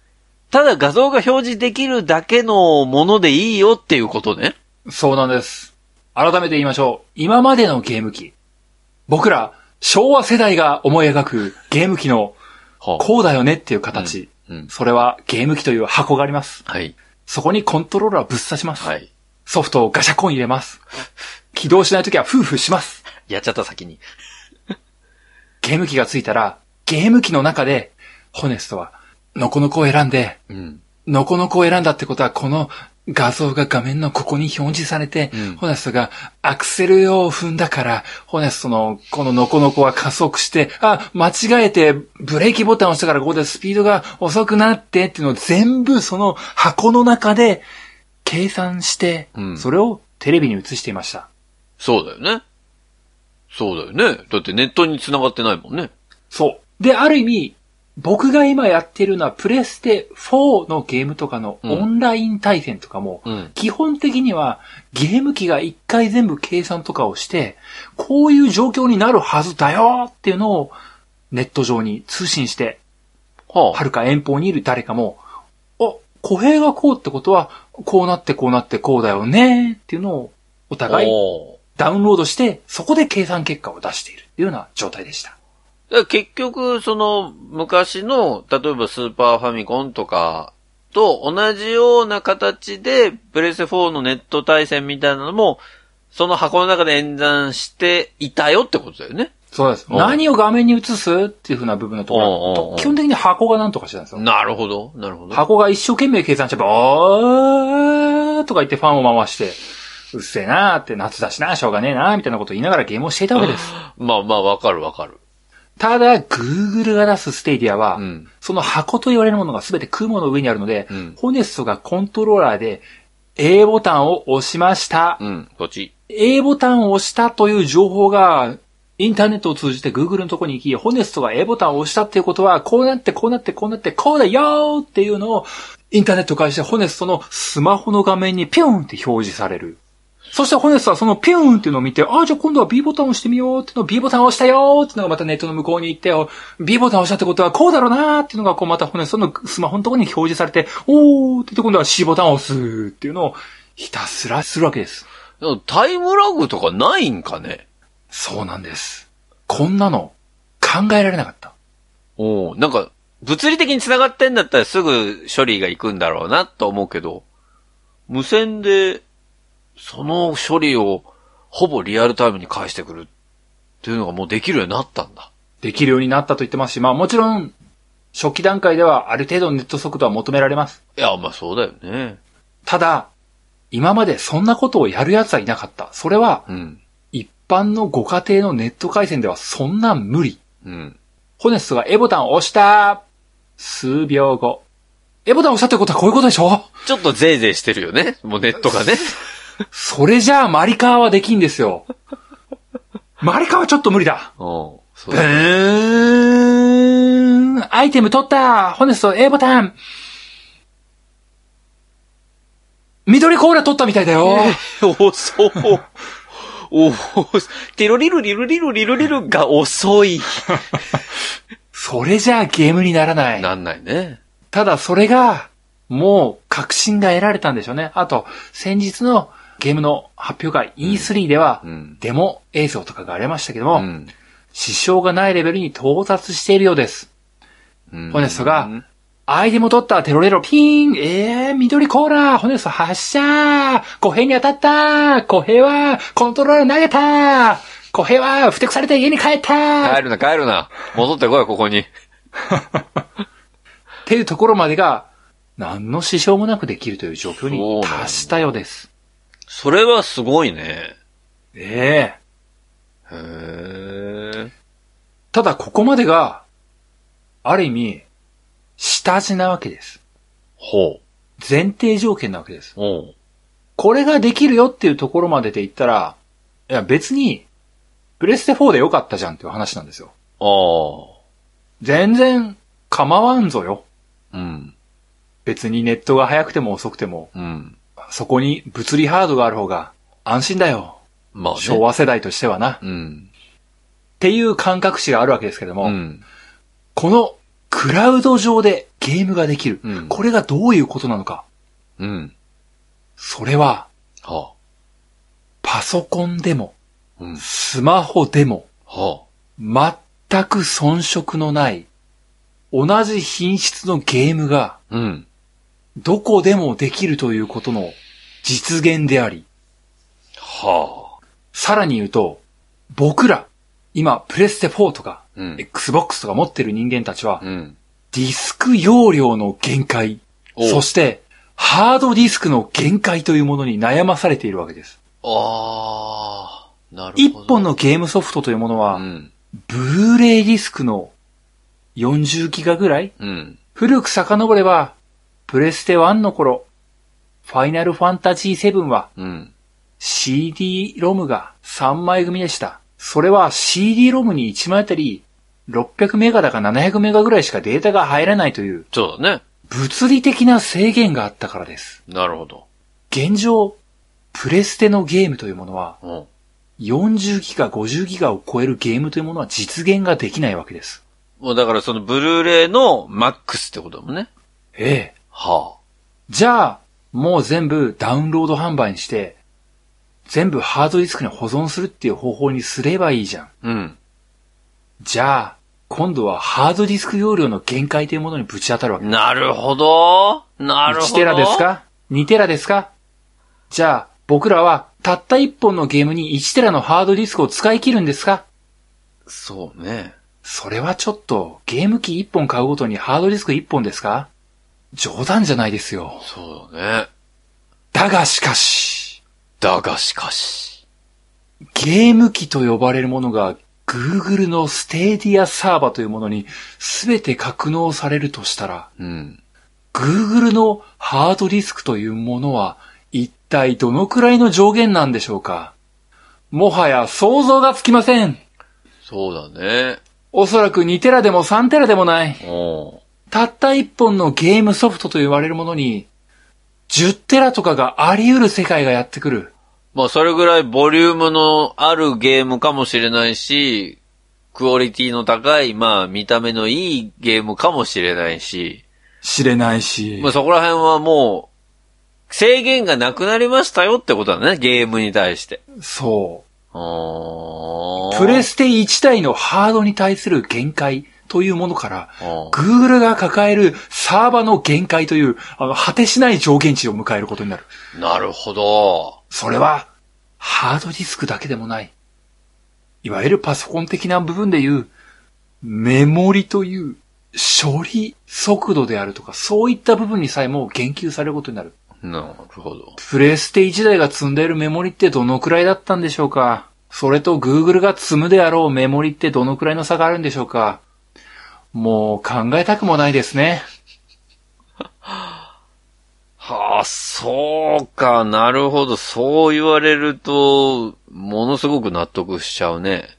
Speaker 1: ただ画像が表示できるだけのものでいいよっていうことね。
Speaker 2: そうなんです。改めて言いましょう。今までのゲーム機。僕ら、昭和世代が思い描くゲーム機の、
Speaker 1: は
Speaker 2: こうだよねっていう形。
Speaker 1: うんうん
Speaker 2: それはゲーム機という箱があります。
Speaker 1: はい。
Speaker 2: そこにコントローラーをぶっ刺します。
Speaker 1: はい。
Speaker 2: ソフトをガシャコン入れます。起動しないときはフーフーします。
Speaker 1: やっちゃった先に。
Speaker 2: ゲーム機がついたら、ゲーム機の中で、ホネストは、ノコノコを選んで、
Speaker 1: うん。
Speaker 2: ノコノコを選んだってことは、この画像が画面のここに表示されて、
Speaker 1: うん
Speaker 2: ホネストがアクセルを踏んだから、ホネストのこのノコノコは加速して、あ、間違えてブレーキボタンを押したからここでスピードが遅くなってっていうのを全部その箱の中で計算して、
Speaker 1: うん
Speaker 2: それをテレビに映していました。
Speaker 1: そうだよね。そうだよね。だってネットに繋がってないもんね。
Speaker 2: そう。で、ある意味、僕が今やってるのはプレステ4のゲームとかの
Speaker 1: うん
Speaker 2: オンライン対戦とかも、
Speaker 1: うん。
Speaker 2: 基本的にはゲーム機が一回全部計算とかをして、こういう状況になるはずだよっていうのをネット上に通信して、
Speaker 1: は
Speaker 2: はるか遠方にいる誰かも、あ、小平がこうってことは、こうなってこうなってこうだよねっていうのをお
Speaker 1: あ。
Speaker 2: 互いダウンロードして、そこで計算結果を出しているっていうような状態でした。
Speaker 1: 結局、その、昔の、例えばスーパーファミコンとかと同じような形で、プレステ4のネット対戦みたいなのも、その箱の中で演算していたよってことだよね。
Speaker 2: そうです。
Speaker 1: うん
Speaker 2: 何を画面に映すっていう風な部分のところ、基本的に箱が何とかしてたんですよ。
Speaker 1: なるほど、なるほど。
Speaker 2: 箱が一生懸命計算してば、おーとか言ってファンを回して、うっせえなーって夏だしな、しょうがねえなーみたいなことを言いながらゲームをしていたわけです。
Speaker 1: まあまあ、わかるわかる。
Speaker 2: ただ、Google が出すステイディアは、
Speaker 1: うん。
Speaker 2: その箱と言われるものが全て雲の上にあるので、
Speaker 1: うん
Speaker 2: ホネストがコントローラーで A ボタンを押しました。
Speaker 1: うん、こっち。
Speaker 2: A ボタンを押したという情報が、インターネットを通じて Google のところに行き、ホネストが A ボタンを押したっていうことは、こうなってこうなってこうなってこうだよーっていうのを、インターネットを介してホネストのスマホの画面にピューンって表示される。そしてホネストはそのピューンっていうのを見て、ああ、じゃあ今度は B ボタンを押してみようっていうのを B ボタンを押したよーっていうのがまたネットの向こうに行って、B ボタンを押したってことはこうだろうなーっていうのがこうまたホネストのスマホのところに表示されて、おーって言って今度は C ボタンを押すっていうのをひたすらするわけです。
Speaker 1: タイムラグとかないんかね？
Speaker 2: そうなんです。こんなの考えられなかった。
Speaker 1: おなんか、物理的に繋がってんだったらすぐ処理が行くんだろうなと思うけど、無線で、その処理をほぼリアルタイムに返してくるっていうのがもうできるようになったんだ。
Speaker 2: できるようになったと言ってますし、まあもちろん、初期段階ではある程度のネット速度は求められます。
Speaker 1: いや、まあそうだよね。
Speaker 2: ただ、今までそんなことをやる奴はいなかった。それは、
Speaker 1: うん。
Speaker 2: 一般のご家庭のネット回線ではそんな無理。
Speaker 1: うん。
Speaker 2: ホネストが A ボタンを押した。数秒後。A ボタンを押したってことはこういうことでしょ？
Speaker 1: ちょっとゼーゼーしてるよね。もうネットがね。
Speaker 2: それじゃあマリカーはできんですよ。マリカーはちょっと無理だ。
Speaker 1: うん。そう
Speaker 2: ブ
Speaker 1: だ
Speaker 2: ーンアイテム取ったホネスト A ボタン緑コーラ取ったみたいだよ
Speaker 1: 遅い。おお、テロリルリルリルリルリルが遅い。
Speaker 2: それじゃあゲームにならない。
Speaker 1: なんないね。
Speaker 2: ただそれが、もう確信が得られたんでしょうね。あと、先日のゲームの発表会 E3 では、
Speaker 1: うん。
Speaker 2: デモ映像とかがありましたけども、
Speaker 1: うん。
Speaker 2: 支障がないレベルに到達しているようです。
Speaker 1: うん
Speaker 2: ホネストがアイテム取ったテロレロピーンえー、緑コーラホネスト発射小平に当たった小平はコントローラー投げた小平はふてくされて家に帰ったっ
Speaker 1: 帰るな、帰るな。戻ってこい、ここに。
Speaker 2: ていうところまでが、何の支障もなくできるという状況に達したようです。
Speaker 1: それはすごいね。
Speaker 2: ええ
Speaker 1: へえ。
Speaker 2: ただここまでが、ある意味、下地なわけです。
Speaker 1: ほ
Speaker 2: 前提条件なわけです。
Speaker 1: う。ほ
Speaker 2: これができるよっていうところまでで言ったら、いや別に、プレステ4でよかったじゃんっていう話なんですよ。
Speaker 1: う。あ
Speaker 2: 全然構わんぞよ。
Speaker 1: あ。うん。
Speaker 2: 別にネットが速くても遅くても、
Speaker 1: うん。
Speaker 2: そこに物理ハードがある方が安心だよ。
Speaker 1: まあね。
Speaker 2: 昭和世代としてはな。っ
Speaker 1: うん。
Speaker 2: ていう感覚値があるわけですけれども、
Speaker 1: うん。
Speaker 2: このクラウド上でゲームができる。
Speaker 1: うん
Speaker 2: これがどういうことなのか。
Speaker 1: うん。
Speaker 2: それは、
Speaker 1: は
Speaker 2: パソコンでも、
Speaker 1: あ。うん。
Speaker 2: スマホでも、
Speaker 1: は
Speaker 2: 全く遜色のない、同じ品質のゲームが、
Speaker 1: あ。うん。
Speaker 2: どこでもできるということの実現であり、
Speaker 1: はあ。
Speaker 2: さらに言うと、僕ら、今、プレステ4とか、
Speaker 1: うん。
Speaker 2: Xbox とか持ってる人間たちは、
Speaker 1: うん。
Speaker 2: ディスク容量の限界、
Speaker 1: お
Speaker 2: そして、ハードディスクの限界というものに悩まされているわけです。
Speaker 1: ああ。なる
Speaker 2: 一
Speaker 1: ほど。
Speaker 2: 本のゲームソフトというものは、
Speaker 1: うん。
Speaker 2: ブルーレイディスクの40ギガぐらい
Speaker 1: うん。
Speaker 2: 古く遡れば、プレステ1の頃、ファイナルファンタジー7は
Speaker 1: うん。
Speaker 2: CD ロムが3枚組でした。それは CD ロムに1枚あたり600メガだか700メガぐらいしかデータが入らないという
Speaker 1: そうだね。
Speaker 2: 物理的な制限があったからです。
Speaker 1: なるほど。
Speaker 2: 現状、プレステのゲームというものは
Speaker 1: うん。
Speaker 2: 40ギガ、50ギガを超えるゲームというものは実現ができないわけです。
Speaker 1: もうだからそのブルーレイのマックスってことだもんね。
Speaker 2: ええ。
Speaker 1: は
Speaker 2: じゃあ、もう全部ダウンロード販売にして、全部ハードディスクに保存するっていう方法にすればいいじゃん。
Speaker 1: あ。うん。
Speaker 2: じゃあ、今度はハードディスク容量の限界というものにぶち当たるわけ。
Speaker 1: なるほど。なるほど。
Speaker 2: 1テラですか ?2 テラですか？じゃあ、僕らはたった1本のゲームに1テラのハードディスクを使い切るんですか？
Speaker 1: そうね。
Speaker 2: それはちょっと、ゲーム機1本買うごとにハードディスク1本ですか？冗談じゃないですよ。
Speaker 1: そうだね。
Speaker 2: だがしかし、
Speaker 1: だがしかし。
Speaker 2: ゲーム機と呼ばれるものが Google のステーディアサーバーというものに全て格納されるとしたら、
Speaker 1: うん。
Speaker 2: Google のハードディスクというものは一体どのくらいの上限なんでしょうかもはや想像がつきません。
Speaker 1: そうだね。
Speaker 2: おそらく2テラでも3テラでもない。たった1本のゲームソフトと言われるものに、10テラとかがあり得る世界がやってくる。
Speaker 1: まあ、それぐらいボリュームのあるゲームかもしれないし、クオリティの高い、まあ、見た目のいいゲームかもしれないし、
Speaker 2: 知れないし
Speaker 1: まあ、そこら辺はもう、制限がなくなりましたよってことだね、ゲームに対して。
Speaker 2: そう。プレステ1台のハードに対する限界というものから、Google が抱えるサーバーの限界という、あの、果てしない上限値を迎えることになる。
Speaker 1: なるほど。
Speaker 2: それは、ハードディスクだけでもない。いわゆるパソコン的な部分でいう、メモリという処理速度であるとか、そういった部分にさえも言及されることになる。
Speaker 1: なるほど。
Speaker 2: プレステ1台が積んでいるメモリってどのくらいだったんでしょうか？それと Google が積むであろうメモリってどのくらいの差があるんでしょうか？もう考えたくもないですね。
Speaker 1: はあ、そうか、なるほど。そう言われると、ものすごく納得しちゃうね。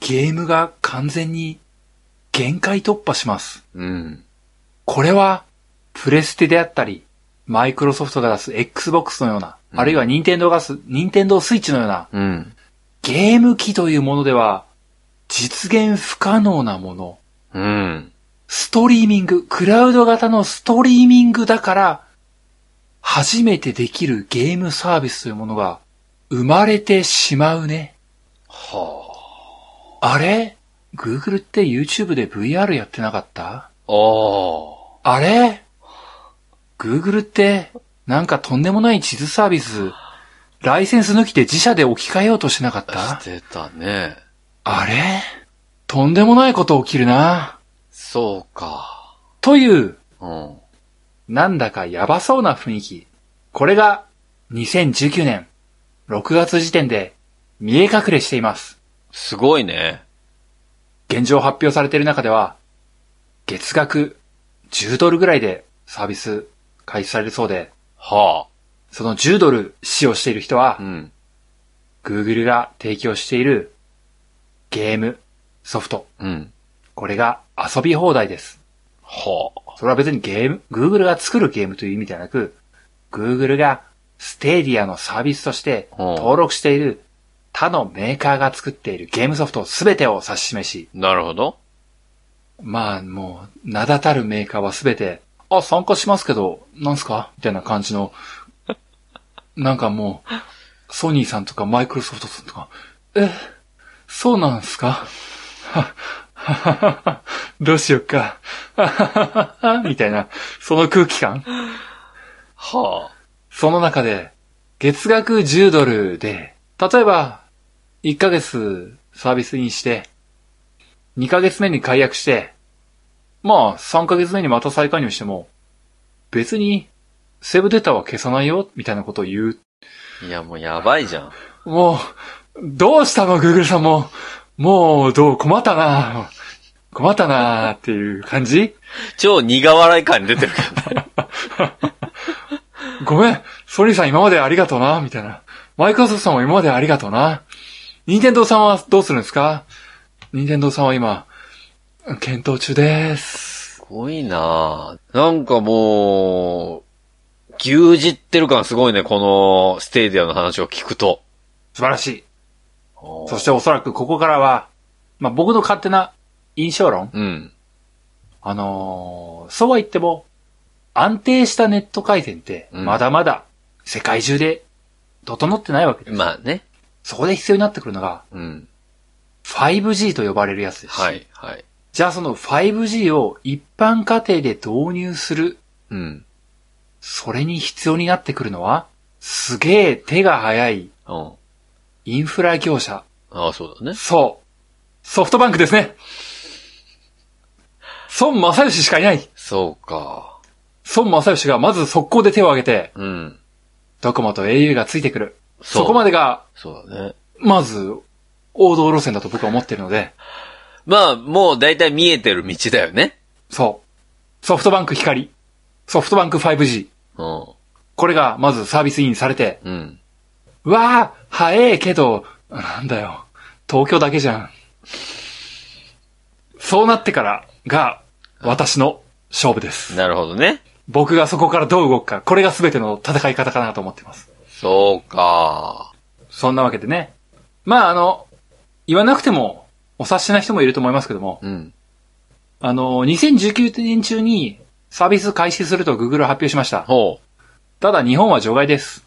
Speaker 2: ゲームが完全に限界突破します。
Speaker 1: うん。
Speaker 2: これは、プレステであったり、マイクロソフトが出す Xbox のような、
Speaker 1: うん
Speaker 2: あるいは任天堂が出す、任天堂スイッチのような、
Speaker 1: うん。
Speaker 2: ゲーム機というものでは、実現不可能なもの。
Speaker 1: うん。
Speaker 2: ストリーミング、クラウド型のストリーミングだから、初めてできるゲームサービスというものが生まれてしまうね。
Speaker 1: は
Speaker 2: あれ ?Google って YouTube で VR やってなかった？
Speaker 1: あ。ああ。
Speaker 2: あれ ?Google ってなんかとんでもない地図サービス、ライセンス抜きで自社で置き換えようとしなかった？
Speaker 1: してたね。
Speaker 2: あれ？とんでもないこと起きるな。
Speaker 1: そうか。
Speaker 2: という、
Speaker 1: うん。
Speaker 2: なんだかやばそうな雰囲気。これが2019年6月時点で見え隠れしています。
Speaker 1: すごいね。
Speaker 2: 現状発表されている中では、月額10ドルぐらいでサービス開始されるそうで、
Speaker 1: は
Speaker 2: その10ドル使用している人は
Speaker 1: あ。う、ん。
Speaker 2: Google が提供しているゲーム、ソフト、
Speaker 1: うん。
Speaker 2: これが遊び放題です。
Speaker 1: はあ。
Speaker 2: それは別にゲーム、Google が作るゲームという意味ではなく、Google が Stadia のサービスとして
Speaker 1: うん
Speaker 2: 登録している他のメーカーが作っているゲームソフトすべてを指し示し、
Speaker 1: なるほど。
Speaker 2: まあもう、名だたるメーカーはすべて、あ、参加しますけど、なんすか？みたいな感じの、なんかもう、ソニーさんとかマイクロソフトさんとか、え、そうなんすか？どうしよっか。みたいな、その空気感。
Speaker 1: は
Speaker 2: その中で、月額10ドルで、例えば、1ヶ月サービスにして、2ヶ月目に解約して、まあ、3ヶ月目にまた再加入しても、別に、セーブデータは消さないよ、みたいなことを言う。
Speaker 1: あ。いや、もうやばいじゃん。
Speaker 2: もう、どうしたの、グーグルさんも。もう、どう、困ったな。困ったなっていう感じ？
Speaker 1: 超苦笑い感に出てるけどね。
Speaker 2: ごめん、ソニーさん今までありがとうな、みたいな。マイクロソフトさんも今までありがとうな。ニンテンドーさんはどうするんですか？ニンテンドーさんは今、検討中です。
Speaker 1: すごいなぁなんかもう、牛耳ってる感すごいね、この Stadia の話を聞くと。
Speaker 2: 素晴らしい。そしておそらくここからは、まあ僕の勝手な印象論
Speaker 1: うん。
Speaker 2: あのーそうは言っても、安定したネット回線って、
Speaker 1: うん
Speaker 2: まだまだ世界中で整ってないわけです。
Speaker 1: まあね。
Speaker 2: そこで必要になってくるのが、
Speaker 1: うん。
Speaker 2: 5G と呼ばれるやつですし。
Speaker 1: はい、はい。
Speaker 2: じゃあその 5G を一般家庭で導入する、
Speaker 1: うん。
Speaker 2: それに必要になってくるのは、すげえ手が早い
Speaker 1: うん。
Speaker 2: インフラ業者。
Speaker 1: ああ、そうだね。
Speaker 2: そう。ソフトバンクですね。孫正義しかいない。
Speaker 1: そうか。
Speaker 2: 孫正義がまず速攻で手を挙げて、
Speaker 1: うん。
Speaker 2: ドコモと au がついてくる。
Speaker 1: そ
Speaker 2: こまでが、
Speaker 1: そうだね。
Speaker 2: まず、王道路線だと僕は思ってるので、
Speaker 1: まあ、もう大体見えてる道だよね。
Speaker 2: そう。ソフトバンク光。ソフトバンク 5G。
Speaker 1: うん。
Speaker 2: これがまずサービスインされて、
Speaker 1: うん。
Speaker 2: うわあ、早えけど、なんだよ。東京だけじゃん。そうなってからが、私の勝負です。
Speaker 1: なるほどね。
Speaker 2: 僕がそこからどう動くか、これが全ての戦い方かなと思ってます。
Speaker 1: そうか。
Speaker 2: そんなわけでね。まあ、あの、言わなくても、お察しな人もいると思いますけども、
Speaker 1: うん。
Speaker 2: あの、2019年中にサービス開始すると Google は発表しました。
Speaker 1: ほ
Speaker 2: ただ日本は除外です。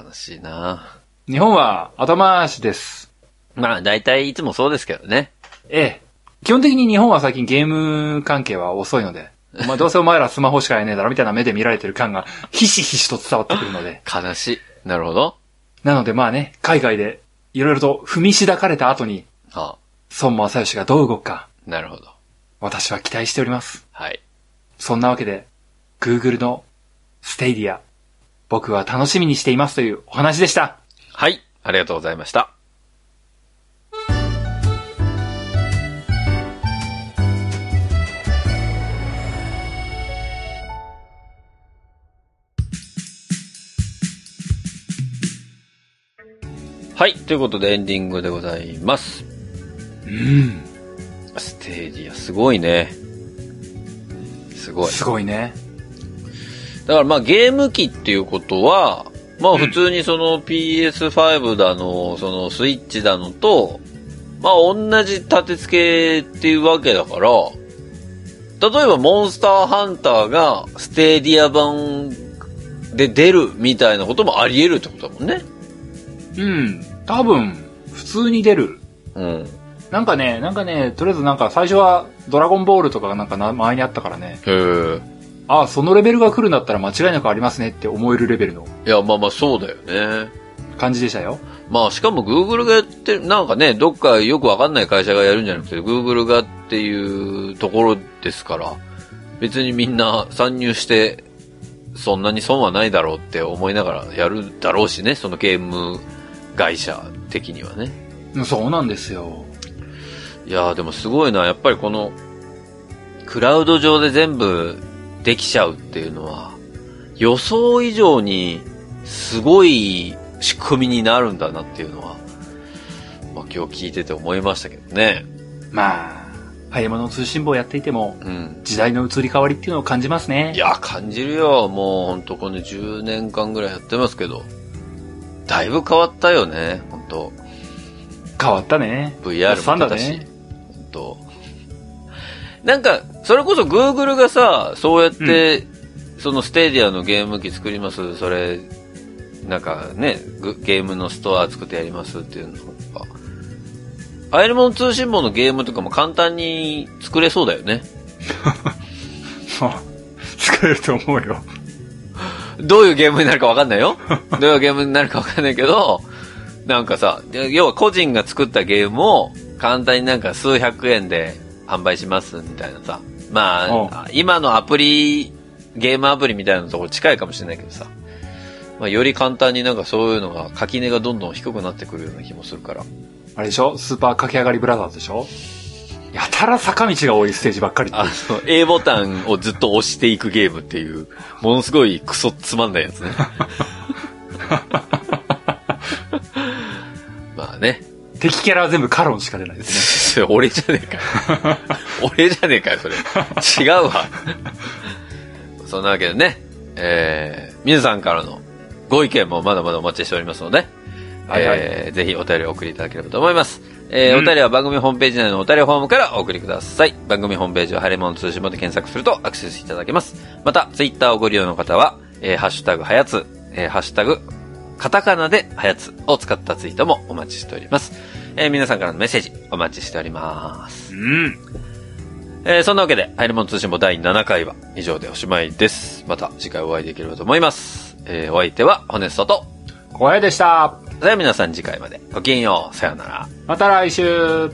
Speaker 1: う。悲しいな。
Speaker 2: 日本は後回しです。
Speaker 1: まあ、大体いつもそうですけどね。
Speaker 2: ええ。基本的に日本は最近ゲーム関係は遅いので、お前どうせお前らスマホしかやねえだろみたいな目で見られてる感がひしひしと伝わってくるので。
Speaker 1: 悲しい。なるほど。
Speaker 2: なのでまあね、海外でいろいろと踏みしだかれた後に、
Speaker 1: は
Speaker 2: 孫正義がどう動くか、
Speaker 1: あ、なるほど。
Speaker 2: 私は期待しております。
Speaker 1: はい。
Speaker 2: そんなわけで、Google のステイディア、僕は楽しみにしていますというお話でした。
Speaker 1: はい。ありがとうございました。はい。ということでエンディングでございます。
Speaker 2: うん。
Speaker 1: Stadia、すごいね。すごい。
Speaker 2: すごいね。
Speaker 1: だからまあゲーム機っていうことは、まあ普通にその PS5 だの、そのスイッチだのと、まあ同じ立て付けっていうわけだから、例えばモンスターハンターが Stadia 版で出るみたいなこともあり得るってことだもんね。
Speaker 2: うん。多分、普通に出る。
Speaker 1: うん。
Speaker 2: なんかね、なんかね、とりあえずなんか最初はドラゴンボールとかがなんかな前にあったからね、
Speaker 1: へえ。
Speaker 2: ああ、そのレベルが来るんだったら間違いなくありますねって思えるレベルの
Speaker 1: いや、まあまあそうだよね。
Speaker 2: 感じでしたよ。
Speaker 1: まあしかも Google がやってる、なんかね、どっかよくわかんない会社がやるんじゃなくて、Google がっていうところですから、別にみんな参入して、そんなに損はないだろうって思いながらやるだろうしね、そのゲーム会社的にはね。
Speaker 2: うんそうなんですよ。
Speaker 1: いやーでもすごいな、やっぱりこの、クラウド上で全部できちゃうっていうのは、予想以上にすごい仕組みになるんだなっていうのは、まあ今日聞いてて思いましたけどね。
Speaker 2: まあ、早物通信簿をやっていても、
Speaker 1: うん。
Speaker 2: 時代の移り変わりっていうのを感じますね。
Speaker 1: いや、感じるよ。もうほんとこの10年間ぐらいやってますけど、だいぶ変わったよね、ほんと。
Speaker 2: 変わったね。
Speaker 1: VR も出たし。
Speaker 2: ね。
Speaker 1: ほんと。なんか、それこそ Google がさ、そうやって、その Stadia のゲーム機作ります、それ、なんかね、グゲームのストア作ってやりますっていうのとか。アイルモン通信簿のゲームとかも簡単に作れそうだよね。
Speaker 2: 作れると思うよ。
Speaker 1: どういうゲームになるかわかんないよ。どういうゲームになるかわかんないけど、なんかさ、要は個人が作ったゲームを簡単になんか数百円で販売しますみたいなさ。まあ、今のアプリ、ゲームアプリみたいなところ近いかもしれないけどさ。まあ、より簡単になんかそういうのが、垣根がどんどん低くなってくるような気もするから。
Speaker 2: あれでしょ？スーパー駆け上がりブラザーズでしょ？やたら坂道が多いステージばっかりっ
Speaker 1: あの、A ボタンをずっと押していくゲームっていう、ものすごいクソつまんないやつね。まあね。
Speaker 2: 敵キャラは全部カロンしか出ないですね。
Speaker 1: 俺じゃねえかよ。俺じゃねえかよ、それ。違うわ。そんなわけでね、えー、皆さんからのご意見もまだまだお待ちしておりますので、
Speaker 2: はいはい
Speaker 1: えーぜひお便りをお送りいただければと思います。えー
Speaker 2: うん
Speaker 1: お便りは番組ホームページ内のお便りフォームからお送りください。番組ホームページはハレモン通信簿で検索するとアクセスいただけます。また、ツイッターをご利用の方は、えーハッシュタグはやつ、えーハッシュタグ、カタカナではやつを使ったツイートもお待ちしております。えー皆さんからのメッセージお待ちしております。
Speaker 2: うん。
Speaker 1: えーそんなわけで、ハイレモン通信簿第7回は以上でおしまいです。また次回お会いできればと思います。えーお相手は、ホネストと、
Speaker 2: 小屋でした。
Speaker 1: それでは皆さん次回までごきげんよう。さようなら。
Speaker 2: また来週。